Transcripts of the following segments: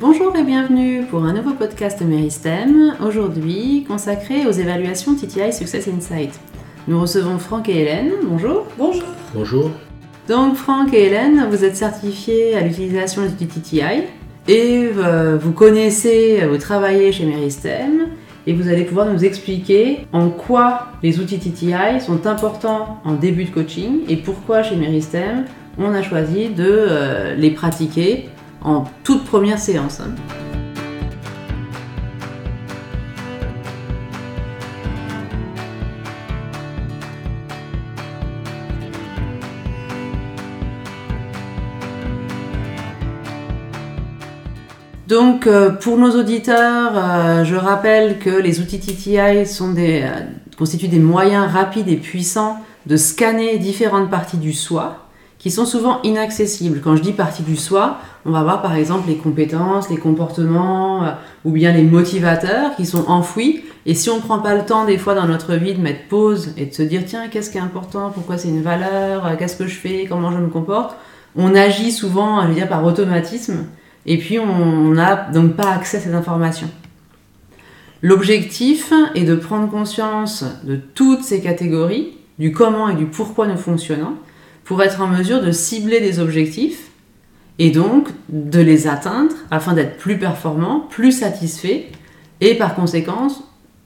Bonjour et bienvenue pour un nouveau podcast Meristem, aujourd'hui consacré aux évaluations TTI Success Insight. Nous recevons Franck et Hélène. Bonjour. Bonjour. Bonjour. Donc Franck et Hélène, vous êtes certifiés à l'utilisation du TTI et euh, vous connaissez, vous travaillez chez Meristem et vous allez pouvoir nous expliquer en quoi les outils TTI sont importants en début de coaching et pourquoi chez Meristem on a choisi de euh, les pratiquer en toute première séance. hein. Donc, euh, pour nos auditeurs, euh, je rappelle que les outils TTI euh, constituent des moyens rapides et puissants de scanner différentes parties du soi qui sont souvent inaccessibles. Quand je dis partie du soi, on va voir par exemple les compétences, les comportements euh, ou bien les motivateurs qui sont enfouis. Et si on ne prend pas le temps des fois dans notre vie de mettre pause et de se dire tiens, qu'est-ce qui est important, pourquoi c'est une valeur, euh, qu'est-ce que je fais, comment je me comporte, on agit souvent, par automatisme. Et puis on n'a donc pas accès à ces informations. L'objectif est de prendre conscience de toutes ces catégories, du comment et du pourquoi nous fonctionnons, pour être en mesure de cibler des objectifs et donc de les atteindre afin d'être plus performant, plus satisfait et par conséquence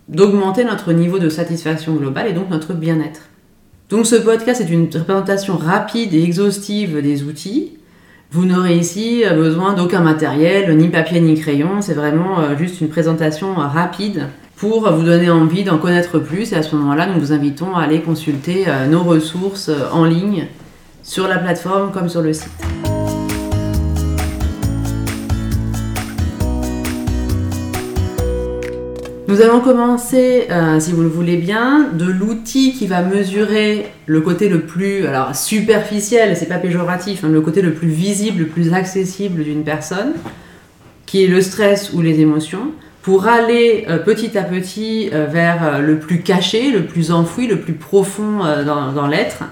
d'augmenter notre niveau de satisfaction globale et donc notre bien-être. Donc ce podcast est une représentation rapide et exhaustive des outils. Vous n'aurez ici besoin d'aucun matériel, ni papier ni crayon, c'est vraiment euh, juste une présentation euh, rapide pour vous donner envie d'en connaître plus et à ce moment-là nous vous invitons à aller consulter euh, nos ressources en ligne sur la plateforme comme sur le site. Nous allons commencer, euh, si vous le voulez bien, de l'outil qui va mesurer le côté le plus alors superficiel, c'est pas péjoratif, hein, le côté le plus visible, le plus accessible d'une personne, qui est le stress ou les émotions, pour aller euh, petit à petit euh, vers le plus caché, le plus enfoui, le plus profond dans, l'être,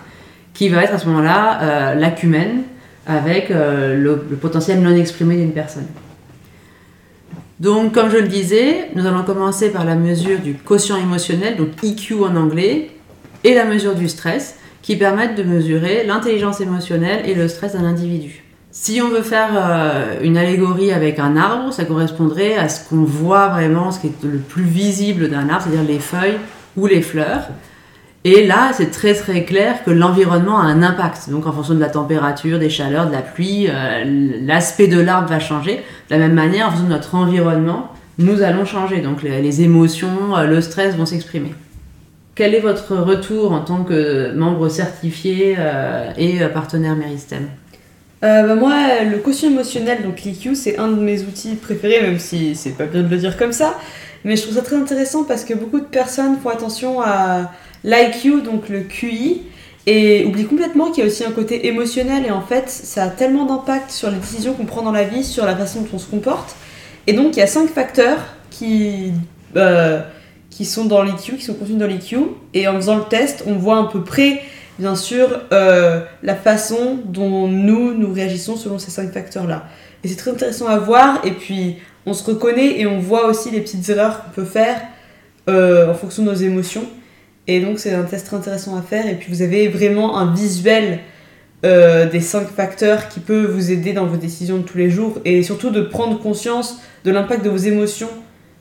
qui va être à ce moment-là l'acumène avec le potentiel non exprimé d'une personne. Donc, comme je le disais, nous allons commencer par la mesure du quotient émotionnel, donc EQ en anglais, et la mesure du stress, qui permettent de mesurer l'intelligence émotionnelle et le stress d'un individu. Si on veut faire euh, une allégorie avec un arbre, ça correspondrait à ce qu'on voit vraiment, ce qui est le plus visible d'un arbre, c'est-à-dire les feuilles ou les fleurs. Et là, c'est très très clair que l'environnement a un impact. Donc en fonction de la température, des chaleurs, de la pluie, euh, l'aspect de l'arbre va changer. De la même manière, en fonction de notre environnement, nous allons changer. Donc les, émotions, euh, le stress vont s'exprimer. Quel est votre retour en tant que membre certifié euh, et partenaire Meristem? Euh, bah, moi, le quotient émotionnel, donc l'EQ, c'est un de mes outils préférés, même si c'est pas bien de le dire comme ça. Mais je trouve ça très intéressant parce que beaucoup de personnes font attention à l'IQ, donc le QI, et oublient complètement qu'il y a aussi un côté émotionnel. Et en fait, ça a tellement d'impact sur les décisions qu'on prend dans la vie, sur la façon dont on se comporte. Et donc, il y a cinq facteurs qui, euh, qui sont dans l'EQ, qui sont contenus dans l'EQ. Et en faisant le test, on voit à peu près bien sûr euh, la façon dont nous, nous réagissons selon ces cinq facteurs-là. Et c'est très intéressant à voir, et puis on se reconnaît et on voit aussi les petites erreurs qu'on peut faire euh, en fonction de nos émotions. Et donc c'est un test très intéressant à faire, et puis vous avez vraiment un visuel euh, des cinq facteurs qui peut vous aider dans vos décisions de tous les jours, et surtout de prendre conscience de l'impact de vos émotions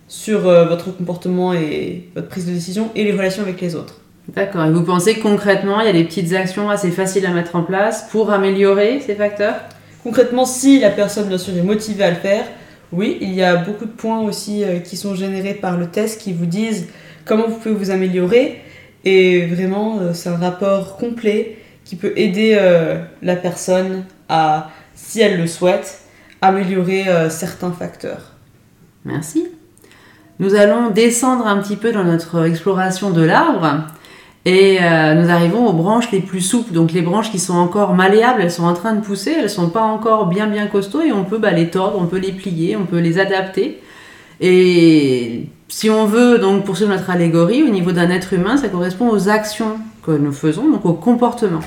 sur euh, votre comportement et votre prise de décision et les relations avec les autres. D'accord. Et vous pensez concrètement, il y a des petites actions assez faciles à mettre en place pour améliorer ces facteurs? Concrètement, si la personne, bien sûr, est motivée à le faire, oui, il y a beaucoup de points aussi euh, qui sont générés par le test qui vous disent comment vous pouvez vous améliorer. Et vraiment, euh, c'est un rapport complet qui peut aider euh, la personne à, si elle le souhaite, améliorer euh, certains facteurs. Merci. Nous allons descendre un petit peu dans notre exploration de l'arbre et nous arrivons aux branches les plus souples, donc les branches qui sont encore malléables, elles sont en train de pousser, elles sont pas encore bien bien costauds et on peut bah, les tordre, on peut les plier, on peut les adapter. Et si on veut donc poursuivre notre allégorie au niveau d'un être humain, ça correspond aux actions que nous faisons, donc au comportement.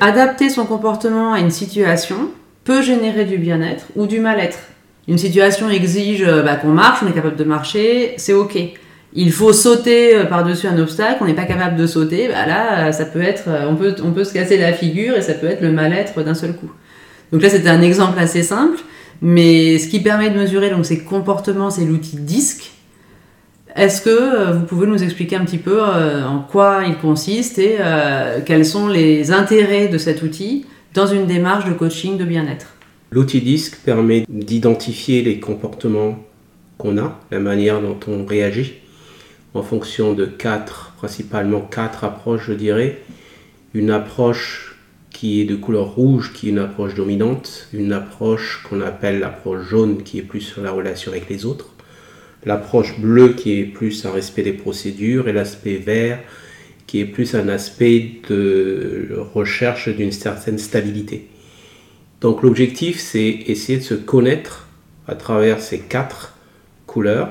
adapter son comportement à une situation peut générer du bien-être ou du mal-être. Une situation exige euh, bah, qu'on marche, on est capable de marcher, c'est ok. Il faut sauter euh, par-dessus un obstacle, on n'est pas capable de sauter, bah là, ça peut être, on peut se casser la figure et ça peut être le mal-être d'un seul coup. Donc là, c'était un exemple assez simple, mais ce qui permet de mesurer donc, ces comportements, c'est l'outil DISC. Est-ce que euh, vous pouvez nous expliquer un petit peu euh, en quoi il consiste et euh, quels sont les intérêts de cet outil dans une démarche de coaching de bien-être? L'outil DISC permet d'identifier les comportements qu'on a, la manière dont on réagit, en fonction de quatre, principalement quatre approches, je dirais. Une approche qui est de couleur rouge, qui est une approche dominante, une approche qu'on appelle l'approche jaune, qui est plus sur la relation avec les autres, l'approche bleue, qui est plus un respect des procédures, et l'aspect vert, qui est plus un aspect de recherche d'une certaine stabilité. Donc l'objectif, c'est essayer de se connaître à travers ces quatre couleurs,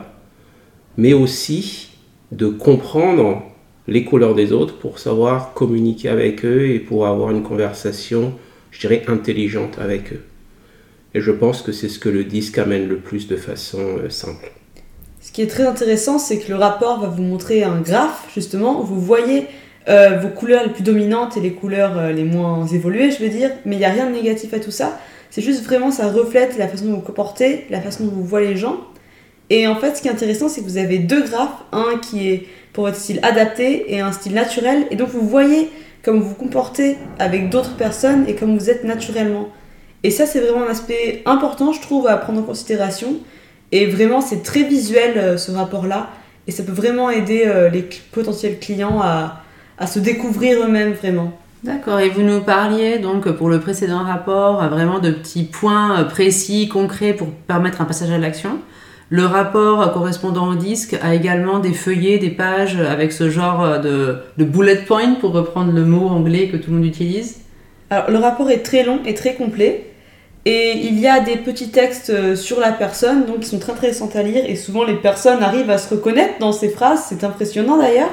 mais aussi de comprendre les couleurs des autres pour savoir communiquer avec eux et pour avoir une conversation, je dirais, intelligente avec eux. Et je pense que c'est ce que le disque amène le plus de façon euh, simple. Ce qui est très intéressant, c'est que le rapport va vous montrer un graphe, justement, où vous voyez euh, vos couleurs les plus dominantes et les couleurs euh, les moins évoluées, je veux dire, mais il n'y a rien de négatif à tout ça. C'est juste vraiment, ça reflète la façon dont vous vous comportez, la façon dont vous voyez les gens. Et en fait, ce qui est intéressant, c'est que vous avez deux graphes, un qui est pour votre style adapté et un style naturel. Et donc vous voyez comme vous vous comportez avec d'autres personnes et comme vous êtes naturellement. Et ça, c'est vraiment un aspect important, je trouve, à prendre en considération. Et vraiment, c'est très visuel, euh, ce rapport-là. Et ça peut vraiment aider euh, les potentiels clients à, se découvrir eux-mêmes, vraiment. D'accord, et vous nous parliez donc pour le précédent rapport vraiment de petits points euh, précis, concrets pour permettre un passage à l'action. Le rapport correspondant au disque a également des feuillets, des pages avec ce genre de, bullet point, pour reprendre le mot anglais que tout le monde utilise. Alors, le rapport est très long et très complet. Et il y a des petits textes euh, sur la personne, donc qui sont très intéressants à lire. Et souvent, les personnes arrivent à se reconnaître dans ces phrases. C'est impressionnant d'ailleurs.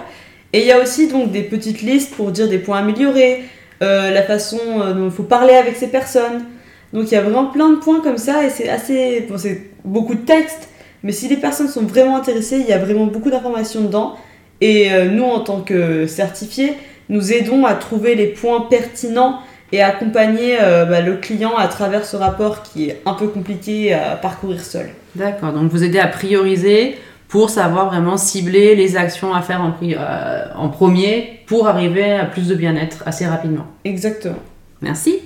Et il y a aussi donc des petites listes pour dire des points améliorés, euh, la façon euh, dont il faut parler avec ces personnes. Donc il y a vraiment plein de points comme ça et c'est assez. Bon, c'est beaucoup de textes, mais si les personnes sont vraiment intéressées, il y a vraiment beaucoup d'informations dedans. Et euh, nous, en tant que certifiés, nous aidons à trouver les points pertinents et accompagner euh, bah, le client à travers ce rapport qui est un peu compliqué à parcourir seul. D'accord, donc vous aidez à prioriser pour savoir vraiment cibler les actions à faire en, euh, en premier pour arriver à plus de bien-être assez rapidement. Exactement. Merci.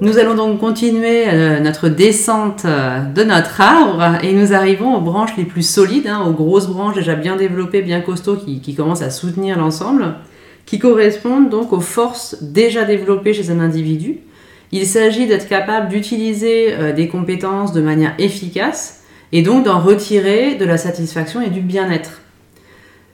Nous allons donc continuer euh, notre descente euh, de notre arbre et nous arrivons aux branches les plus solides, hein, aux grosses branches déjà bien développées, bien costauds qui, commencent à soutenir l'ensemble, qui correspondent donc aux forces déjà développées chez un individu. Il s'agit d'être capable d'utiliser euh, des compétences de manière efficace et donc d'en retirer de la satisfaction et du bien-être.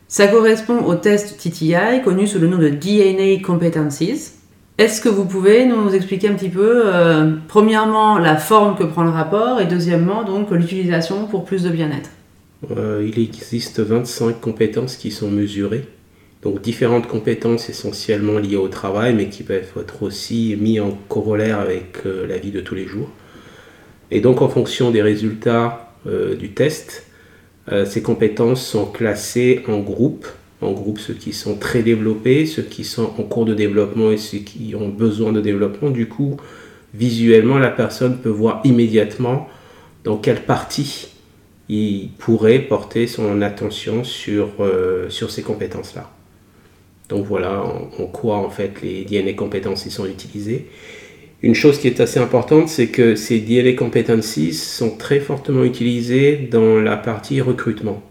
Ça correspond au test TTI connu sous le nom de DNA Competencies est-ce que vous pouvez nous expliquer un petit peu, euh, premièrement, la forme que prend le rapport et deuxièmement, donc, l'utilisation pour plus de bien-être? Euh, Il existe 25 compétences qui sont mesurées. Donc différentes compétences essentiellement liées au travail, mais qui peuvent être aussi mis en corollaire avec euh, la vie de tous les jours. Et donc en fonction des résultats du test, ces compétences sont classées en groupes en groupe ceux qui sont très développés, ceux qui sont en cours de développement et ceux qui ont besoin de développement. Du coup, visuellement, la personne peut voir immédiatement dans quelle partie il pourrait porter son attention sur, euh, ces compétences-là. Donc voilà en, quoi en fait les DNA compétences sont utilisées. Une chose qui est assez importante, c'est que ces DNA competencies sont très fortement utilisées dans la partie recrutement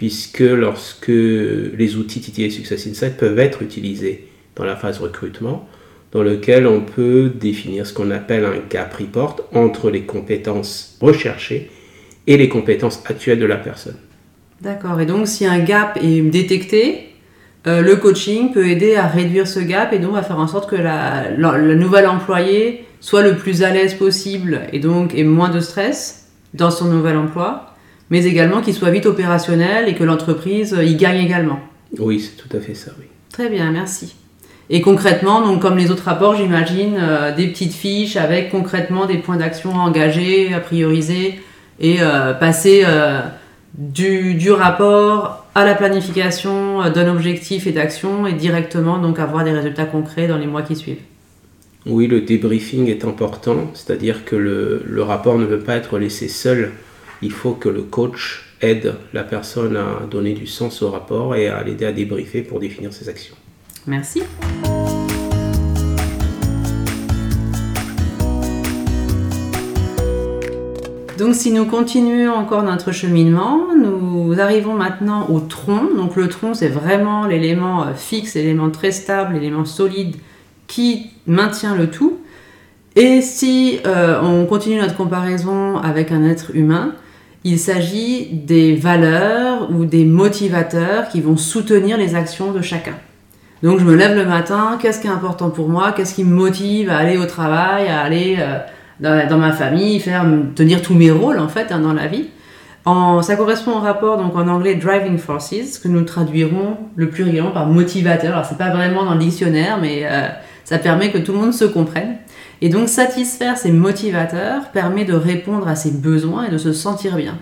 puisque lorsque les outils TTA Success Insight peuvent être utilisés dans la phase recrutement, dans lequel on peut définir ce qu'on appelle un gap report entre les compétences recherchées et les compétences actuelles de la personne. D'accord, et donc si un gap est détecté, euh, le coaching peut aider à réduire ce gap et donc à faire en sorte que la, le nouvel employé soit le plus à l'aise possible et donc ait moins de stress dans son nouvel emploi mais également qu'il soit vite opérationnel et que l'entreprise y gagne également. Oui, c'est tout à fait ça, oui. Très bien, merci. Et concrètement, donc comme les autres rapports, j'imagine euh, des petites fiches avec concrètement des points d'action à engager, à prioriser et euh, passer euh, du, du, rapport à la planification d'un objectif et d'action et directement donc avoir des résultats concrets dans les mois qui suivent. Oui, le débriefing est important, c'est-à-dire que le, le, rapport ne peut pas être laissé seul. Il faut que le coach aide la personne à donner du sens au rapport et à l'aider à débriefer pour définir ses actions. Merci. Donc si nous continuons encore notre cheminement, nous arrivons maintenant au tronc. Donc le tronc, c'est vraiment l'élément euh, fixe, l'élément très stable, l'élément solide qui maintient le tout. Et si euh, on continue notre comparaison avec un être humain, il s'agit des valeurs ou des motivateurs qui vont soutenir les actions de chacun. Donc je me lève le matin, qu'est-ce qui est important pour moi, qu'est-ce qui me motive à aller au travail, à aller euh, dans, ma famille, faire tenir tous mes rôles en fait hein, dans la vie? En, ça correspond au rapport donc en anglais driving forces que nous traduirons le régulièrement par motivateur. Alors c'est pas vraiment dans le dictionnaire, mais euh, ça permet que tout le monde se comprenne. Et donc satisfaire ces motivateurs permet de répondre à ses besoins et de se sentir bien.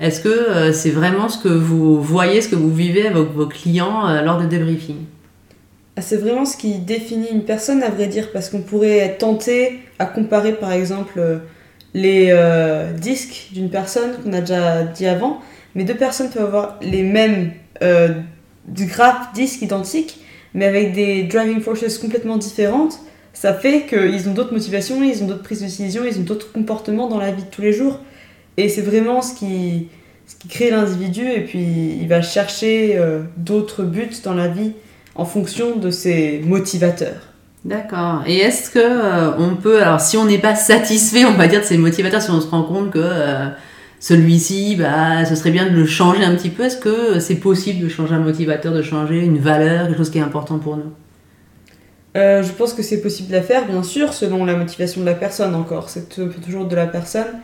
Est-ce que euh, c'est vraiment ce que vous voyez, ce que vous vivez avec vos clients lors de débriefing ah, c'est vraiment ce qui définit une personne, à vrai dire, parce qu'on pourrait être tenté à comparer, par exemple, euh, les euh, disques d'une personne qu'on a déjà dit avant, mais deux personnes peuvent avoir les mêmes euh, graphes disques identiques, mais avec des driving forces complètement différentes. Ça fait qu'ils ont d'autres motivations, ils ont d'autres prises de décision, ils ont d'autres comportements dans la vie de tous les jours. Et c'est vraiment ce qui, ce qui crée l'individu, et puis il va chercher d'autres buts dans la vie en fonction de ses motivateurs. D'accord. Et est-ce que euh, on peut, alors si on n'est pas satisfait, on va dire de ces motivateurs, si on se rend compte que euh, celui-ci, bah, ce serait bien de le changer un petit peu, est-ce que c'est possible de changer un motivateur, de changer une valeur, quelque chose qui est important pour nous? Euh, Je pense que c'est possible à faire, bien sûr, selon la motivation de la personne encore. C'est toujours de la personne,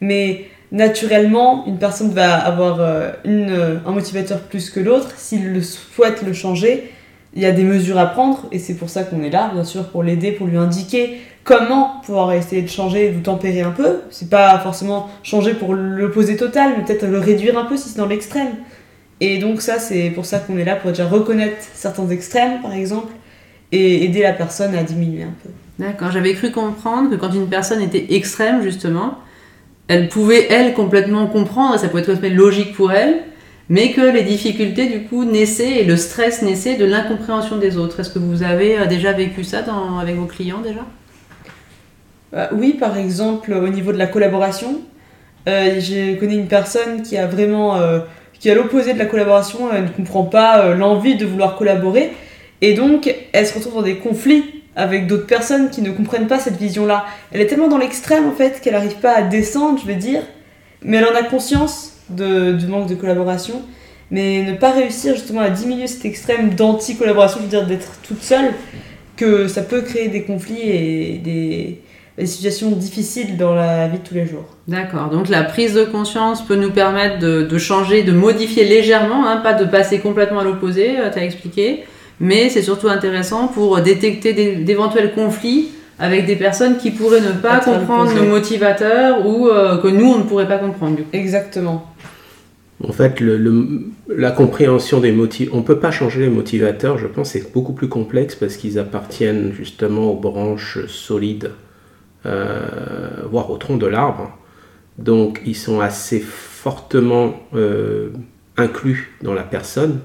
mais naturellement, une personne va avoir une, un motivateur plus que l'autre. S'il souhaite le changer, il y a des mesures à prendre et c'est pour ça qu'on est là, bien sûr, pour l'aider, pour lui indiquer comment pouvoir essayer de changer, de tempérer un peu. C'est pas forcément changer pour l'opposé total, mais peut-être le réduire un peu si c'est dans l'extrême. Et donc ça, c'est pour ça qu'on est là, pour déjà reconnaître certains extrêmes, par exemple, et aider la personne à diminuer un peu. D'accord, j'avais cru comprendre que quand une personne était extrême, justement, elle pouvait, elle, complètement comprendre, ça pouvait être logique pour elle, mais que les difficultés du coup naissaient et le stress naissait de l'incompréhension des autres. Est-ce que vous avez euh, déjà vécu ça avec vos clients déjà? Euh, Oui, par exemple au niveau de la collaboration, euh, j'ai connu une personne qui a vraiment qui est à l'opposé de la collaboration, elle ne comprend pas l'envie de vouloir collaborer et donc elle se retrouve dans des conflits avec d'autres personnes qui ne comprennent pas cette vision-là. Elle est tellement dans l'extrême en fait qu'elle n'arrive pas à descendre, je vais dire, mais elle en a conscience du manque de collaboration, mais ne pas réussir justement à diminuer cet extrême d'anti-collaboration, je veux dire d'être toute seule, que ça peut créer des conflits et des, situations difficiles dans la vie de tous les jours. D'accord, donc la prise de conscience peut nous permettre de, changer, de modifier légèrement, hein, pas de passer complètement à l'opposé, euh, tu as expliqué, mais c'est surtout intéressant pour détecter d'éventuels conflits avec des personnes qui pourraient ne pas comprendre nos motivateurs ou euh, que nous, on ne pourrait pas comprendre. Exactement. En fait, le, la compréhension des motifs, on ne peut pas changer les motivateurs, je pense, c'est beaucoup plus complexe parce qu'ils appartiennent justement aux branches solides, euh, voire au tronc de l'arbre. Donc, ils sont assez fortement euh, inclus dans la personne.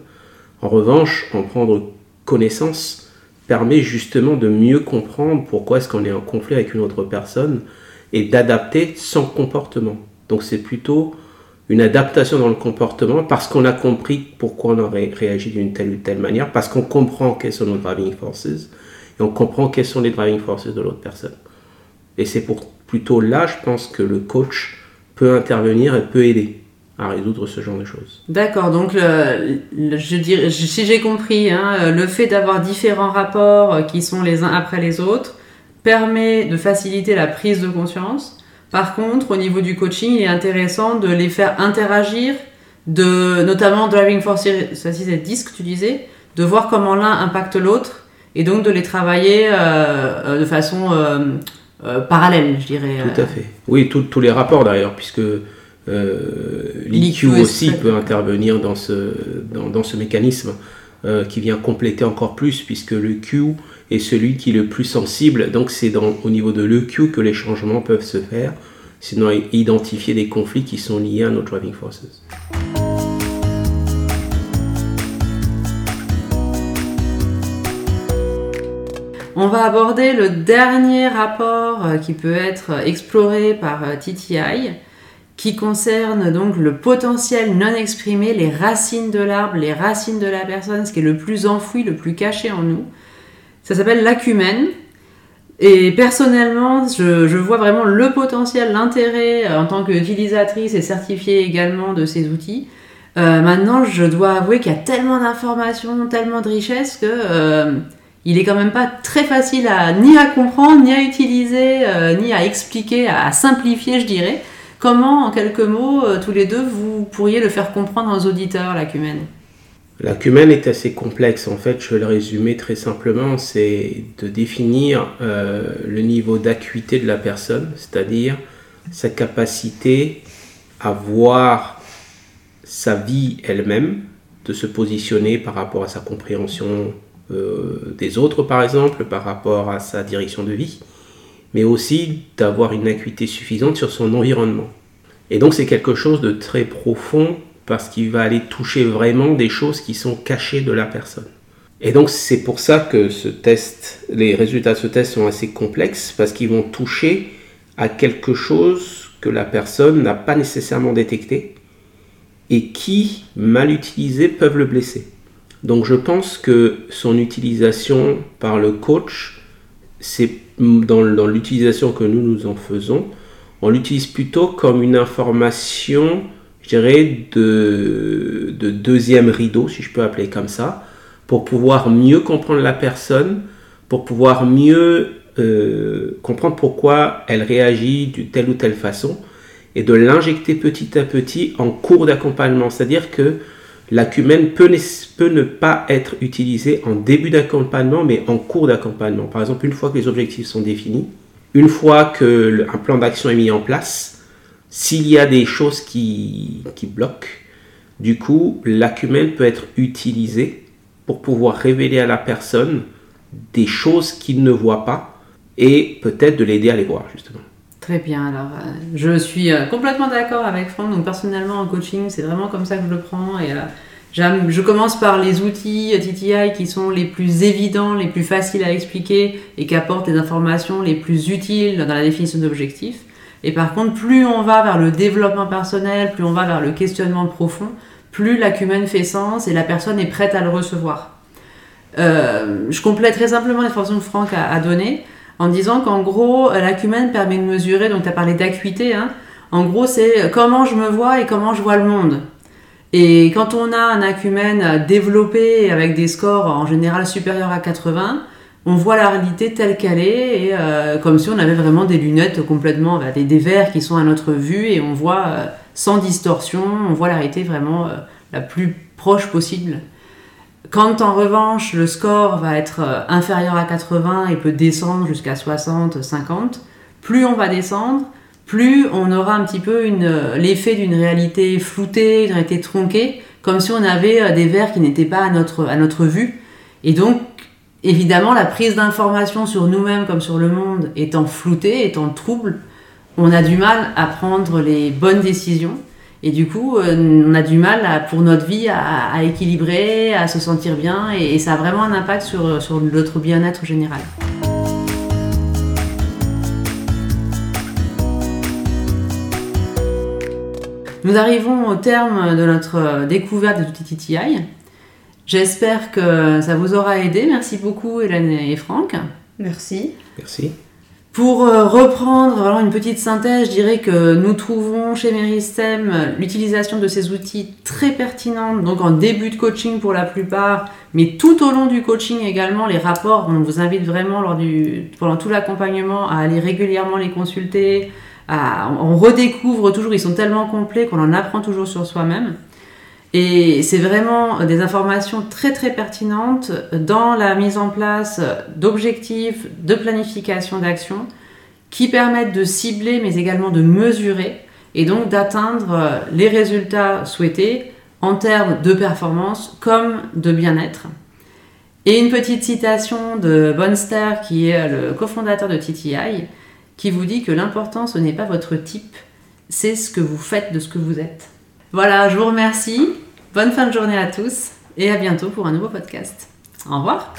En revanche, en prendre connaissance, permet justement de mieux comprendre pourquoi est-ce qu'on est en conflit avec une autre personne et d'adapter son comportement. Donc c'est plutôt une adaptation dans le comportement parce qu'on a compris pourquoi on aurait réagi d'une telle ou telle manière, parce qu'on comprend quelles sont nos driving forces et on comprend quelles sont les driving forces de l'autre personne. Et c'est pour plutôt là, je pense, que le coach peut intervenir et peut aider à résoudre ce genre de choses. D'accord, donc je dirais, si j'ai compris, hein, le fait d'avoir différents rapports qui sont les uns après les autres permet de faciliter la prise de conscience Par contre, au niveau du coaching, il est intéressant de les faire interagir, de, notamment Driving Force c'est 10 que tu disais, de voir comment l'un impacte l'autre et donc de les travailler euh, de façon euh, euh, parallèle, je dirais. Tout à fait. Oui, tous les rapports d'ailleurs, puisque l'IQ aussi peut intervenir dans ce, dans, dans ce mécanisme qui vient compléter encore plus, puisque le Q est celui qui est le plus sensible. Donc c'est au niveau de l'EQ que les changements peuvent se faire, sinon identifier des conflits qui sont liés à nos driving forces. On va aborder le dernier rapport euh, qui peut être exploré par euh, TTI, qui concerne donc le potentiel non exprimé, les racines de l'arbre, les racines de la personne, ce qui est le plus enfoui, le plus caché en nous. Ça s'appelle l'acumène. Et personnellement, je, vois vraiment le potentiel, l'intérêt euh, en tant qu'utilisatrice et certifiée également de ces outils. maintenant, je dois avouer qu'il y a tellement d'informations, tellement de richesses que il est quand même pas très facile à ni à comprendre, ni à utiliser, euh, ni à expliquer, à, simplifier, je dirais. Comment, en quelques mots, euh, tous les deux, vous pourriez le faire comprendre aux auditeurs, l'acumène L'acumène est assez complexe. En fait, je vais le résumer très simplement. C'est de définir euh, le niveau d'acuité de la personne, c'est-à-dire sa capacité à voir sa vie elle-même, de se positionner par rapport à sa compréhension euh, des autres, par exemple, par rapport à sa direction de vie, mais aussi d'avoir une acuité suffisante sur son environnement. Et donc c'est quelque chose de très profond parce qu'il va aller toucher vraiment des choses qui sont cachées de la personne. Et donc c'est pour ça que ce test, les résultats de ce test sont assez complexes parce qu'ils vont toucher à quelque chose que la personne n'a pas nécessairement détecté et qui, mal utilisé, peuvent le blesser. Donc je pense que son utilisation par le coach, c'est dans, l'utilisation que nous nous en faisons, on l'utilise plutôt comme une information, je dirais, de, deuxième rideau, si je peux appeler comme ça, pour pouvoir mieux comprendre la personne, pour pouvoir mieux euh, comprendre pourquoi elle réagit de telle ou telle façon, et de l'injecter petit à petit en cours d'accompagnement. C'est-à-dire que L'acumène peut, ne pas être utilisé en début d'accompagnement, mais en cours d'accompagnement. Par exemple, une fois que les objectifs sont définis, une fois que un plan d'action est mis en place, s'il y a des choses qui, qui bloquent, du coup, l'acumène peut être utilisé pour pouvoir révéler à la personne des choses qu'il ne voit pas et peut-être de l'aider à les voir, justement. Très bien, alors euh, je suis euh, complètement d'accord avec Franck. Donc personnellement en coaching, c'est vraiment comme ça que je le prends. Et euh, je commence par les outils TTI qui sont les plus évidents, les plus faciles à expliquer et qui apportent les informations les plus utiles dans la définition d'objectifs. Et par contre, plus on va vers le développement personnel, plus on va vers le questionnement profond, plus l'acumen fait sens et la personne est prête à le recevoir. je complète très simplement l'information que Franck a, a donnée en disant qu'en gros, euh, l'acumène permet de mesurer, donc tu as parlé d'acuité, hein, en gros c'est comment je me vois et comment je vois le monde. Et quand on a un acumène développé avec des scores en général supérieurs à 80, on voit la réalité telle qu'elle est, euh, comme si on avait vraiment des lunettes complètement, bah, des, des, verres qui sont à notre vue, et on voit euh, sans distorsion, on voit la réalité vraiment la plus proche possible. Quand en revanche le score va être euh, inférieur à 80 et peut descendre jusqu'à 60, 50, plus on va descendre, plus on aura un petit peu euh, l'effet d'une réalité floutée, d'une réalité tronquée, comme si on avait euh, des verres qui n'étaient pas à notre, à notre vue. Et donc, évidemment, la prise d'information sur nous-mêmes comme sur le monde étant floutée, étant trouble, on a du mal à prendre les bonnes décisions. Et du coup, euh, on a du mal pour notre vie à, équilibrer, à se sentir bien, et, ça a vraiment un impact sur, sur notre bien-être général. Nous arrivons au terme de notre découverte de l'outil TTI. J'espère que ça vous aura aidé. Merci beaucoup Hélène et Franck. Merci. Merci. Pour euh, reprendre alors une petite synthèse, je dirais que nous trouvons chez Meristem l'utilisation de ces outils très pertinente, donc en début de coaching pour la plupart, mais tout au long du coaching également, les rapports, on vous invite vraiment lors du, pendant tout l'accompagnement à aller régulièrement les consulter, on redécouvre toujours, ils sont tellement complets qu'on en apprend toujours sur soi-même. Et c'est vraiment des informations très très pertinentes dans la mise en place d'objectifs, de planification d'action qui permettent de cibler mais également de mesurer et donc d'atteindre les résultats souhaités en termes de performance comme de bien-être. Et une petite citation de Bonster, qui est le cofondateur de TTI, qui vous dit que l'important, ce n'est pas votre type, c'est ce que vous faites de ce que vous êtes. Voilà, je vous remercie. Bonne fin de journée à tous et à bientôt pour un nouveau podcast. Au revoir.